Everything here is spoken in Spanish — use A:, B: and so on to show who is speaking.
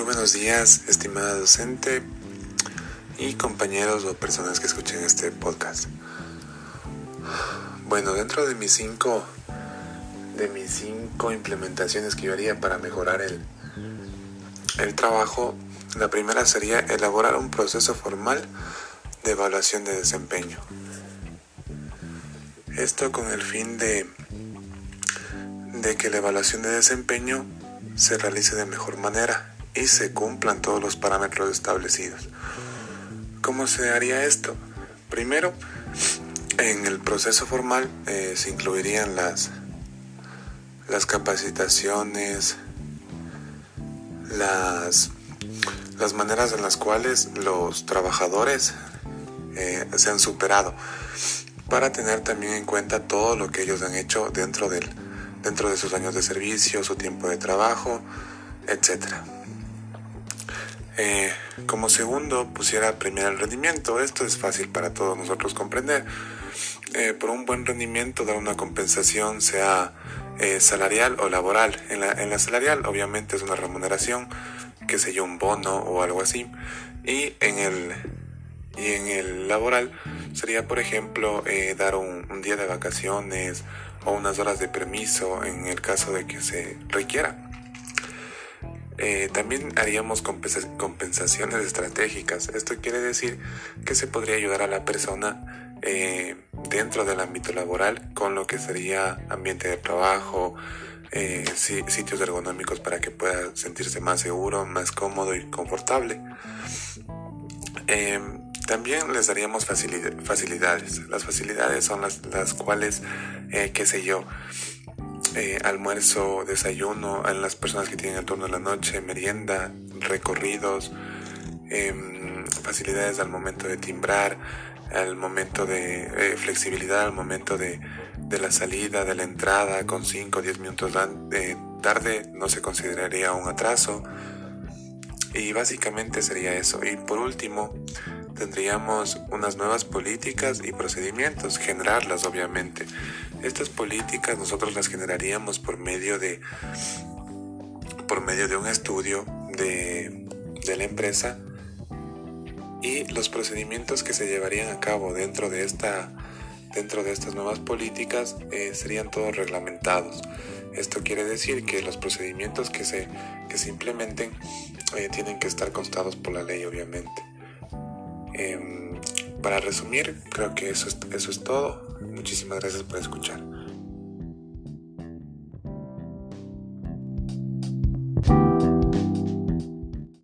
A: buenos días, estimada docente y compañeros o personas que escuchen este podcast. Bueno, dentro de mis cinco de mis cinco implementaciones que yo haría para mejorar el, el trabajo, la primera sería elaborar un proceso formal de evaluación de desempeño. Esto con el fin de, de que la evaluación de desempeño se realice de mejor manera y se cumplan todos los parámetros establecidos. ¿Cómo se haría esto? Primero, en el proceso formal eh, se incluirían las, las capacitaciones, las, las maneras en las cuales los trabajadores eh, se han superado para tener también en cuenta todo lo que ellos han hecho dentro, del, dentro de sus años de servicio, su tiempo de trabajo, etc. Eh, como segundo, pusiera premiar el rendimiento. Esto es fácil para todos nosotros comprender. Eh, por un buen rendimiento, dar una compensación, sea eh, salarial o laboral. En la, en la salarial, obviamente, es una remuneración, que sé yo, un bono o algo así. Y en el y en el laboral sería, por ejemplo, eh, dar un, día de vacaciones o unas horas de permiso en el caso de que se requiera. Eh, también haríamos compensaciones estratégicas. Esto quiere decir que se podría ayudar a la persona eh, dentro del ámbito laboral con lo que sería ambiente de trabajo, sitios ergonómicos para que pueda sentirse más seguro, más cómodo y confortable. También les daríamos facilidades. Las facilidades son las, cuales, eh, qué sé yo, eh, almuerzo, desayuno, en las personas que tienen el turno de la noche, merienda, recorridos, em, facilidades al momento de timbrar, al momento de eh, flexibilidad, al momento de, de, la salida, de la entrada, con 5 o 10 minutos de tarde no se consideraría un atraso. Y básicamente sería eso. Y por último, tendríamos unas nuevas políticas y procedimientos, generarlas obviamente. Estas políticas nosotros las generaríamos por medio de por medio de un estudio de, de la empresa y los procedimientos que se llevarían a cabo dentro de esta dentro de estas nuevas políticas eh, serían todos reglamentados. Esto quiere decir que los procedimientos que se, que se implementen eh, tienen que estar constados por la ley, obviamente. Em, para resumir, creo que eso es, eso es todo. Muchísimas gracias por escuchar.